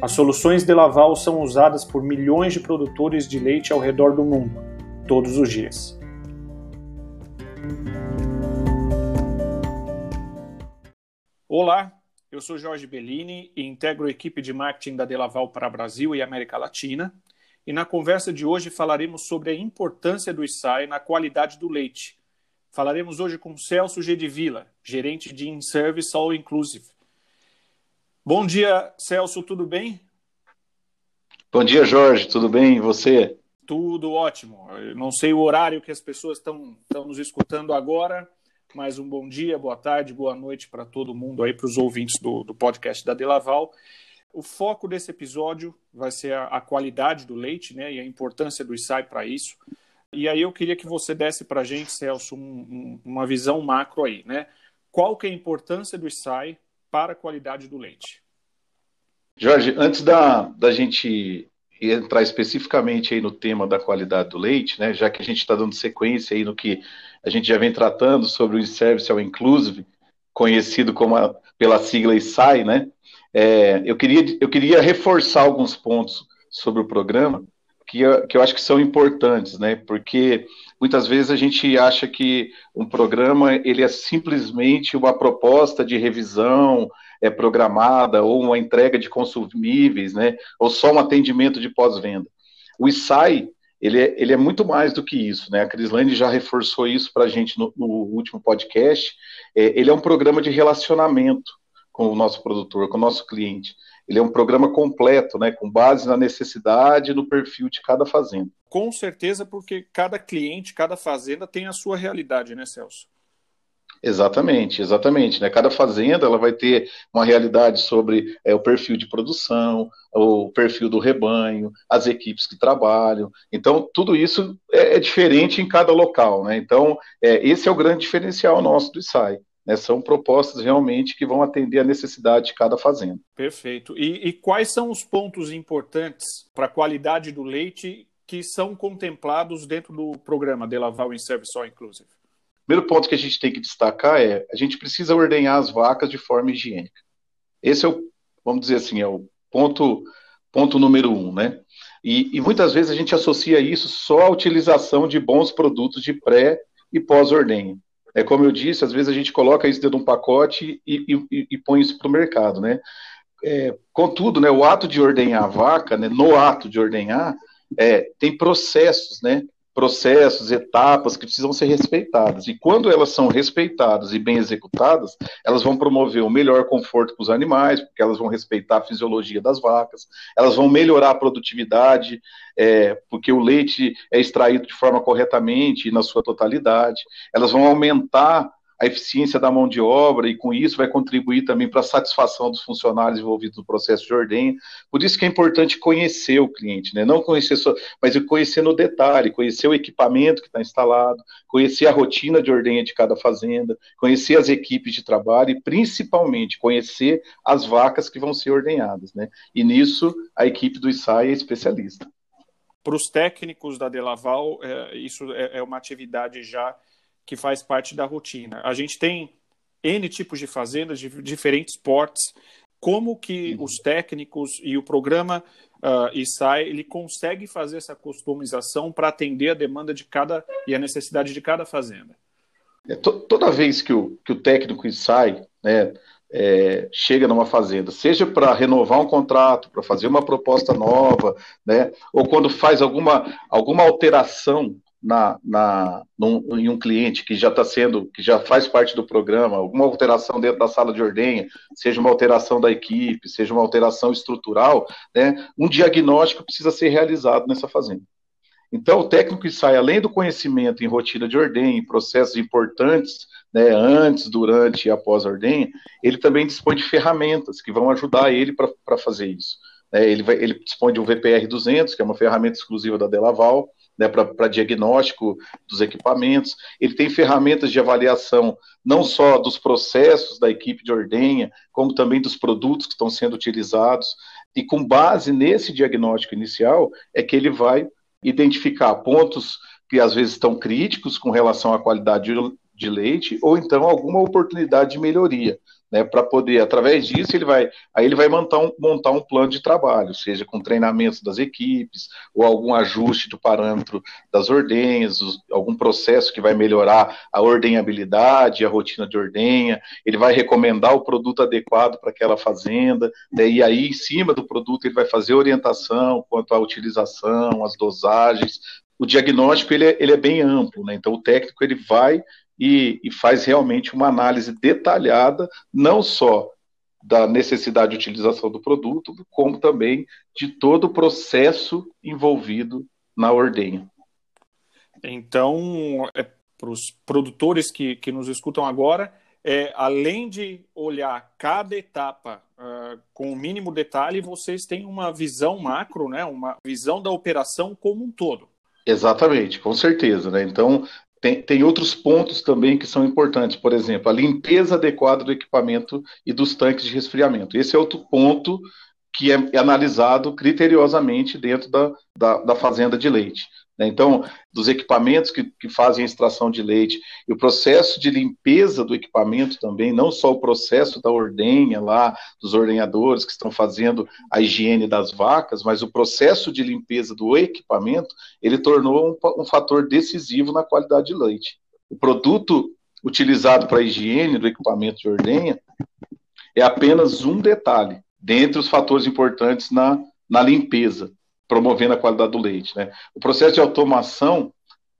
As soluções de Laval são usadas por milhões de produtores de leite ao redor do mundo, todos os dias. Olá, eu sou Jorge Bellini e integro a equipe de marketing da Delaval para Brasil e América Latina. E na conversa de hoje falaremos sobre a importância do ISAI na qualidade do leite. Falaremos hoje com Celso Gedivila, gerente de In-Service All Inclusive. Bom dia, Celso, tudo bem? Bom dia, Jorge, tudo bem? E você? Tudo ótimo. Eu não sei o horário que as pessoas estão, nos escutando agora, mas um bom dia, boa tarde, boa noite para todo mundo aí, para os ouvintes do, do podcast da Delaval. O foco desse episódio vai ser a, a qualidade do leite né, e a importância do ISAI para isso. E aí eu queria que você desse para a gente, Celso, um, um, uma visão macro aí, né? Qual que é a importância do ISAI para a qualidade do leite. Jorge, antes da, da gente entrar especificamente aí no tema da qualidade do leite, né, já que a gente está dando sequência aí no que a gente já vem tratando sobre o Service ao Inclusive, conhecido como a, pela sigla ISAI, né, é, eu, queria, eu queria reforçar alguns pontos sobre o programa que, que eu acho que são importantes, né, porque muitas vezes a gente acha que um programa ele é simplesmente uma proposta de revisão é programada ou uma entrega de consumíveis, né, ou só um atendimento de pós-venda. O ISAI ele é, ele é muito mais do que isso, né? A Crislane já reforçou isso para a gente no, no, último podcast. É, ele é um programa de relacionamento com o nosso produtor, com o nosso cliente. Ele é um programa completo, né, com base na necessidade e no perfil de cada fazenda. Com certeza, porque cada cliente, cada fazenda tem a sua realidade, né, Celso? Exatamente, exatamente. Né? Cada fazenda ela vai ter uma realidade sobre é, o perfil de produção, o perfil do rebanho, as equipes que trabalham. Então, tudo isso é, é diferente em cada local. Né? Então, é, esse é o grande diferencial nosso do ISAI. Né, são propostas realmente que vão atender a necessidade de cada fazenda. Perfeito. E, e quais são os pontos importantes para a qualidade do leite que são contemplados dentro do programa de Laval in Service All Inclusive? Primeiro ponto que a gente tem que destacar é a gente precisa ordenhar as vacas de forma higiênica. Esse é o, vamos dizer assim, é o ponto, ponto número um, né? E, e muitas vezes a gente associa isso só à utilização de bons produtos de pré e pós-ordenha. É como eu disse, às vezes a gente coloca isso dentro de um pacote e, e, e põe isso para o mercado, né? É, contudo, né, o ato de ordenhar a vaca, né, no ato de ordenhar, é, tem processos, né? processos, etapas que precisam ser respeitadas. E quando elas são respeitadas e bem executadas, elas vão promover o melhor conforto para os animais, porque elas vão respeitar a fisiologia das vacas, elas vão melhorar a produtividade, é, porque o leite é extraído de forma corretamente e na sua totalidade, elas vão aumentar a eficiência da mão de obra e com isso vai contribuir também para a satisfação dos funcionários envolvidos no processo de ordenha. Por isso que é importante conhecer o cliente, né? não conhecer só, mas conhecer no detalhe, conhecer o equipamento que está instalado, conhecer a rotina de ordenha de cada fazenda, conhecer as equipes de trabalho e principalmente conhecer as vacas que vão ser ordenhadas. Né? E nisso a equipe do ISAI é especialista. Para os técnicos da Delaval, é, isso é, é uma atividade já que faz parte da rotina. A gente tem N tipos de fazendas de diferentes portes. Como que uhum. os técnicos e o programa uh, ISAI, ele consegue fazer essa customização para atender a demanda de cada e a necessidade de cada fazenda? É, to, toda vez que o, que o técnico ISAI né, é, chega numa fazenda, seja para renovar um contrato, para fazer uma proposta nova, né, ou quando faz alguma, alguma alteração na, na, num, em um cliente que já está sendo, que já faz parte do programa, alguma alteração dentro da sala de ordenha, seja uma alteração da equipe, seja uma alteração estrutural, né, um diagnóstico precisa ser realizado nessa fazenda. Então, o técnico que sai, além do conhecimento em rotina de ordenha, em processos importantes, né, antes, durante e após a ordenha, ele também dispõe de ferramentas que vão ajudar ele para fazer isso. né, ele, vai, ele dispõe de um VPR 200, que é uma ferramenta exclusiva da Delaval, né, para diagnóstico dos equipamentos. Ele tem ferramentas de avaliação não só dos processos da equipe de ordenha, como também dos produtos que estão sendo utilizados. E com base nesse diagnóstico inicial, é que ele vai identificar pontos que às vezes estão críticos com relação à qualidade de leite, ou então alguma oportunidade de melhoria né, para poder, através disso, ele vai, aí ele vai montar um, montar um plano de trabalho, seja com treinamentos das equipes, ou algum ajuste do parâmetro das ordenhas, algum processo que vai melhorar a ordenhabilidade, a rotina de ordenha, ele vai recomendar o produto adequado para aquela fazenda, né, e aí, em cima do produto, ele vai fazer orientação quanto à utilização, as dosagens, o diagnóstico ele é, ele é bem amplo, né? Então o técnico ele vai e, e faz realmente uma análise detalhada, não só da necessidade de utilização do produto, como também de todo o processo envolvido na ordenha. Então, é, para os produtores que, que nos escutam agora, é, além de olhar cada etapa uh, com o mínimo detalhe, vocês têm uma visão macro, né, uma visão da operação como um todo. Exatamente, com certeza. Né? Então, tem, tem outros pontos também que são importantes, por exemplo, a limpeza adequada do equipamento e dos tanques de resfriamento. Esse é outro ponto que é, é analisado criteriosamente dentro da, da, da fazenda de leite. Né? Então, dos equipamentos que, que, fazem a extração de leite e o processo de limpeza do equipamento também, não só o processo da ordenha lá, dos ordenhadores que estão fazendo a higiene das vacas, mas o processo de limpeza do equipamento, ele tornou um, um fator decisivo na qualidade de leite. O produto utilizado para a higiene do equipamento de ordenha é apenas um detalhe, dentre os fatores importantes na, na limpeza promovendo a qualidade do leite. Né? O processo de automação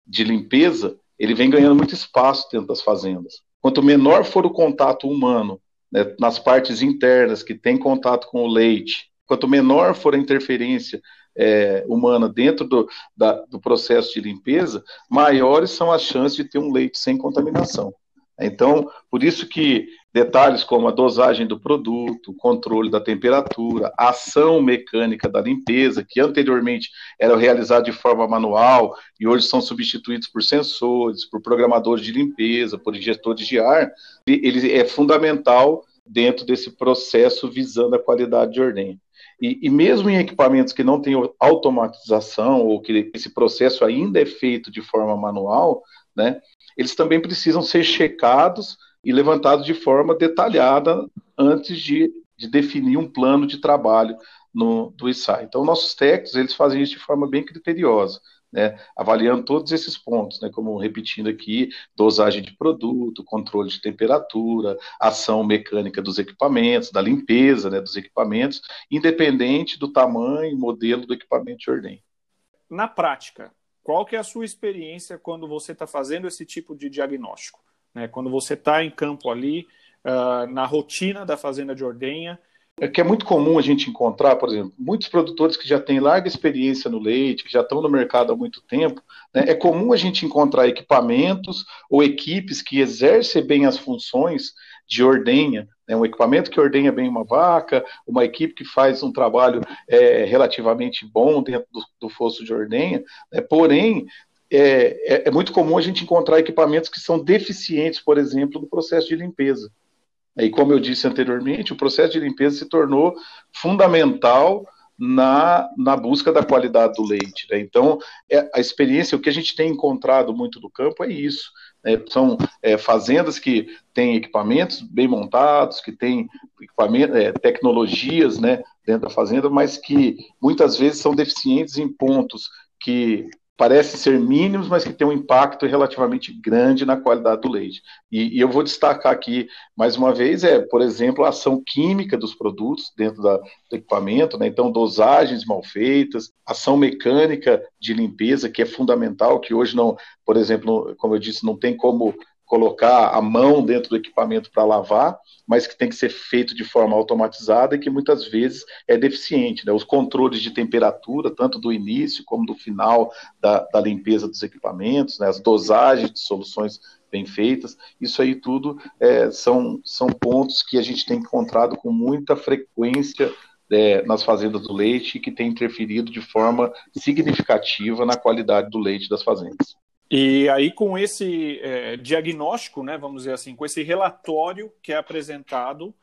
de limpeza ele vem ganhando muito espaço dentro das fazendas. Quanto menor for o contato humano né, nas partes internas que tem contato com o leite, quanto menor for a interferência é, humana dentro do, da, do processo de limpeza, maiores são as chances de ter um leite sem contaminação. Então, por isso que detalhes como a dosagem do produto, controle da temperatura, ação mecânica da limpeza, que anteriormente era realizada de forma manual e hoje são substituídos por sensores, por programadores de limpeza, por injetores de ar, ele é fundamental dentro desse processo visando a qualidade de ordenha. E, e, mesmo em equipamentos que não têm automatização ou que esse processo ainda é feito de forma manual, né, eles também precisam ser checados e levantados de forma detalhada antes de, de definir um plano de trabalho no, do ISAI. Então, nossos técnicos, eles fazem isso de forma bem criteriosa, né, avaliando todos esses pontos, né, como repetindo aqui, dosagem de produto, controle de temperatura, ação mecânica dos equipamentos, da limpeza né, dos equipamentos, independente do tamanho e modelo do equipamento de ordem. Na prática, qual que é a sua experiência quando você está fazendo esse tipo de diagnóstico? Né? Quando você está em campo ali, uh, na rotina da fazenda de ordenha. É que é muito comum a gente encontrar, por exemplo, muitos produtores que já têm larga experiência no leite, que já estão no mercado há muito tempo, né? é comum a gente encontrar equipamentos ou equipes que exercem bem as funções de ordenha, né, um equipamento que ordenha bem uma vaca, uma equipe que faz um trabalho é, relativamente bom dentro do, do fosso de ordenha, né, porém, é, é, é, muito comum a gente encontrar equipamentos que são deficientes, por exemplo, no processo de limpeza. E como eu disse anteriormente, o processo de limpeza se tornou fundamental na, na busca da qualidade do leite. Né? Então, é, a experiência, o que a gente tem encontrado muito do campo é isso. Né? São é, fazendas que têm equipamentos bem montados, que têm é, tecnologias né, dentro da fazenda, mas que muitas vezes são deficientes em pontos que parecem ser mínimos, mas que tem um impacto relativamente grande na qualidade do leite. E, e, eu vou destacar aqui, mais uma vez, é, por exemplo, a ação química dos produtos dentro da, do equipamento, né? então dosagens mal feitas, ação mecânica de limpeza, que é fundamental, que hoje não, por exemplo, como eu disse, não tem como colocar a mão dentro do equipamento para lavar, mas que tem que ser feito de forma automatizada e que muitas vezes é deficiente. Né? Os controles de temperatura, tanto do início como do final da, da limpeza dos equipamentos, né? as dosagens de soluções bem feitas, isso aí tudo é, são, são pontos que a gente tem encontrado com muita frequência é, nas fazendas do leite que tem interferido de forma significativa na qualidade do leite das fazendas. E aí, com esse é, diagnóstico, né, vamos dizer assim, com esse relatório que é apresentado,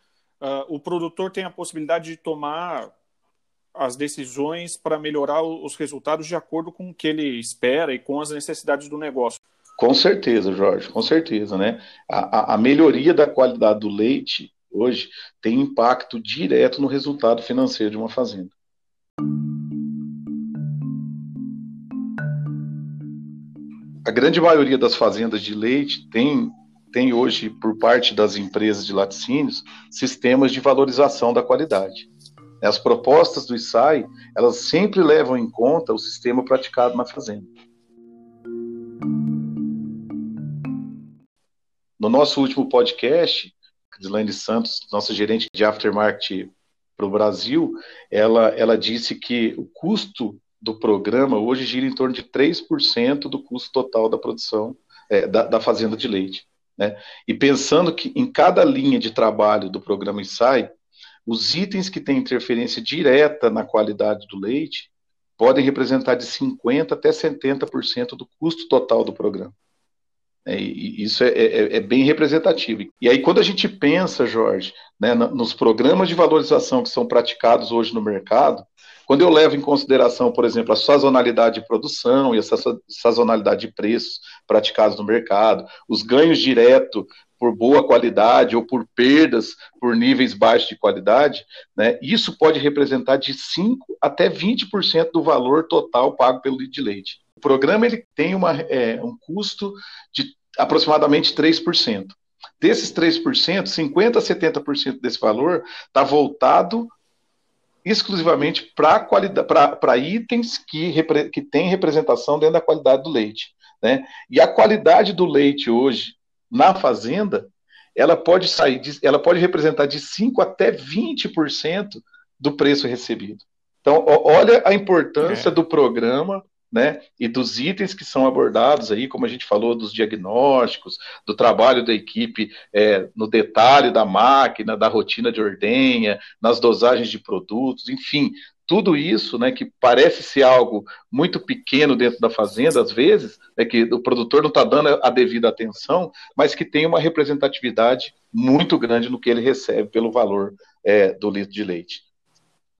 uh, o produtor tem a possibilidade de tomar as decisões para melhorar os resultados de acordo com o que ele espera e com as necessidades do negócio. Com certeza, Jorge, com certeza, né? A, a, a melhoria da qualidade do leite hoje tem impacto direto no resultado financeiro de uma fazenda. A grande maioria das fazendas de leite tem, tem hoje, por parte das empresas de laticínios, sistemas de valorização da qualidade. As propostas do ISAI, elas sempre levam em conta o sistema praticado na fazenda. No nosso último podcast, Gislaine Santos, nossa gerente de aftermarket para o Brasil, ela, ela disse que o custo do programa hoje gira em torno de 3% do custo total da produção é, da, da, fazenda de leite. Né? E pensando que em cada linha de trabalho do programa INSAI, os itens que têm interferência direta na qualidade do leite podem representar de 50% até 70% do custo total do programa. É, isso é, é, é, bem representativo. E aí, quando a gente pensa, Jorge, né, nos programas de valorização que são praticados hoje no mercado, quando eu levo em consideração, por exemplo, a sazonalidade de produção e a sazonalidade de preços praticados no mercado, os ganhos diretos por boa qualidade ou por perdas por níveis baixos de qualidade, né, isso pode representar de 5% até 20% do valor total pago pelo litro de leite. O programa ele tem uma, é, um custo de aproximadamente 3%. Desses 3%, 50% a 70% desse valor está voltado exclusivamente para itens que, repre, que têm representação dentro da qualidade do leite. Né? E a qualidade do leite hoje na fazenda, ela pode sair, de, ela pode representar de 5 até 20% do preço recebido. Então, olha a importância é. do programa né, e dos itens que são abordados aí, como a gente falou, dos diagnósticos, do trabalho da equipe é, no detalhe da máquina, da rotina de ordenha, nas dosagens de produtos, enfim, tudo isso, né, que parece ser algo muito pequeno dentro da fazenda, às vezes, é que o produtor não está dando a devida atenção, mas que tem uma representatividade muito grande no que ele recebe pelo valor é, do litro de leite.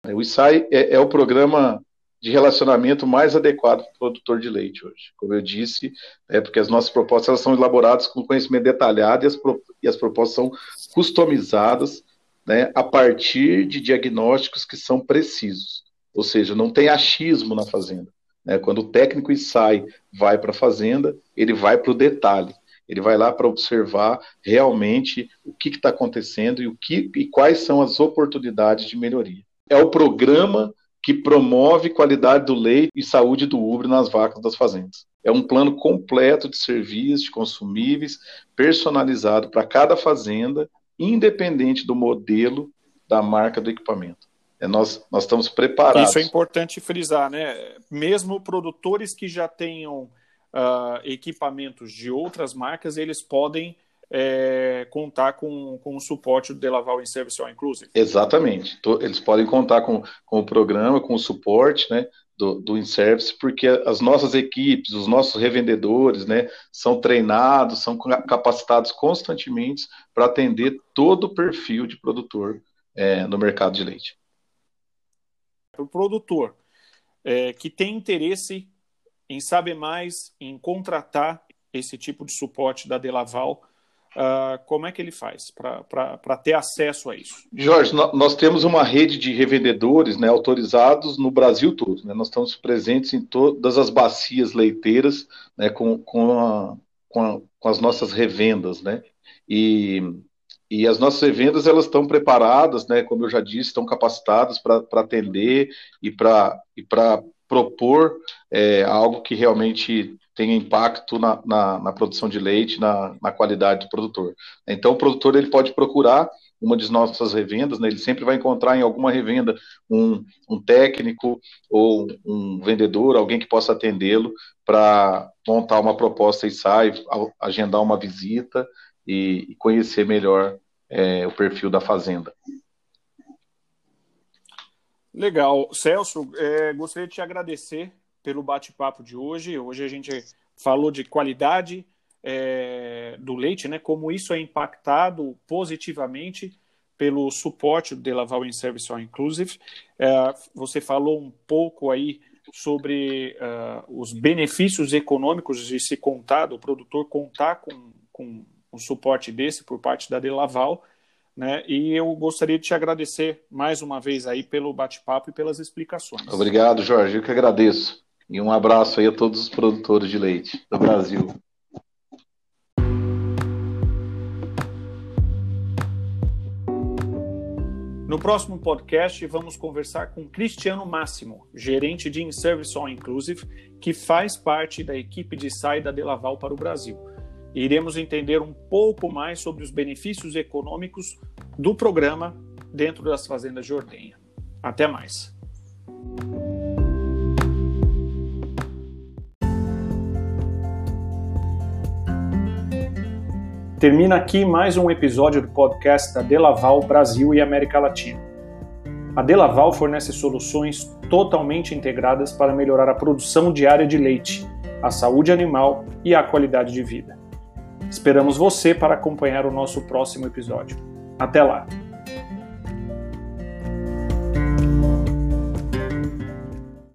O ISAI é, é o programa de relacionamento mais adequado para o produtor de leite hoje. Como eu disse, é porque as nossas propostas elas são elaboradas com conhecimento detalhado e as, e as propostas são customizadas né, a partir de diagnósticos que são precisos. Ou seja, não tem achismo na fazenda. Né? Quando o técnico sai, vai para a fazenda, ele vai para o detalhe. Ele vai lá para observar realmente o que está acontecendo e, o que, e quais são as oportunidades de melhoria. É o programa que promove qualidade do leite e saúde do ubre nas vacas das fazendas. É um plano completo de serviços, de consumíveis, personalizado para cada fazenda, independente do modelo da marca do equipamento. É, nós, nós estamos preparados. Isso é importante frisar, né? Mesmo produtores que já tenham uh, equipamentos de outras marcas, eles podem é, contar com, com o suporte do Delaval em Service All Inclusive. Exatamente. Eles podem contar com, com o programa, com o suporte né, do, do InService, porque as nossas equipes, os nossos revendedores, né, são treinados, são capacitados constantemente para atender todo o perfil de produtor é, no mercado de leite. O produtor é, que tem interesse em saber mais, em contratar esse tipo de suporte da Delaval, Uh, como é que ele faz para ter acesso a isso? Jorge, nós temos uma rede de revendedores né, autorizados no Brasil todo. Né? Nós estamos presentes em todas as bacias leiteiras né, com, com, a, com, a, com, as nossas revendas. Né? E, e as nossas revendas elas estão preparadas, né, como eu já disse, estão capacitadas para atender e para propor é, algo que realmente tenha impacto na, na, na produção de leite, na, na, qualidade do produtor. Então, o produtor ele pode procurar uma de nossas revendas, né, ele sempre vai encontrar em alguma revenda um, um técnico ou um vendedor, alguém que possa atendê-lo para montar uma proposta e sair, agendar uma visita e, e conhecer melhor é, o perfil da fazenda. Legal. Celso, é, gostaria de te agradecer pelo bate-papo de hoje. Hoje a gente falou de qualidade é, do leite, né? Como isso é impactado positivamente pelo suporte do Delaval in Service All Inclusive. É, você falou um pouco aí sobre uh, os benefícios econômicos de se contar, do produtor contar com, com um suporte desse por parte da Delaval, né? E eu gostaria de te agradecer mais uma vez aí pelo bate-papo e pelas explicações. Obrigado, Jorge. Eu que agradeço. E um abraço aí a todos os produtores de leite do Brasil. No próximo podcast, vamos conversar com Cristiano Máximo, gerente de In-Service All Inclusive, que faz parte da equipe de saída de Laval para o Brasil. Iremos entender um pouco mais sobre os benefícios econômicos do programa dentro das fazendas de ordenha. Até mais. Termina aqui mais um episódio do podcast da Delaval Brasil e América Latina. A Delaval fornece soluções totalmente integradas para melhorar a produção diária de leite, a saúde animal e a qualidade de vida. Esperamos você para acompanhar o nosso próximo episódio. Até lá!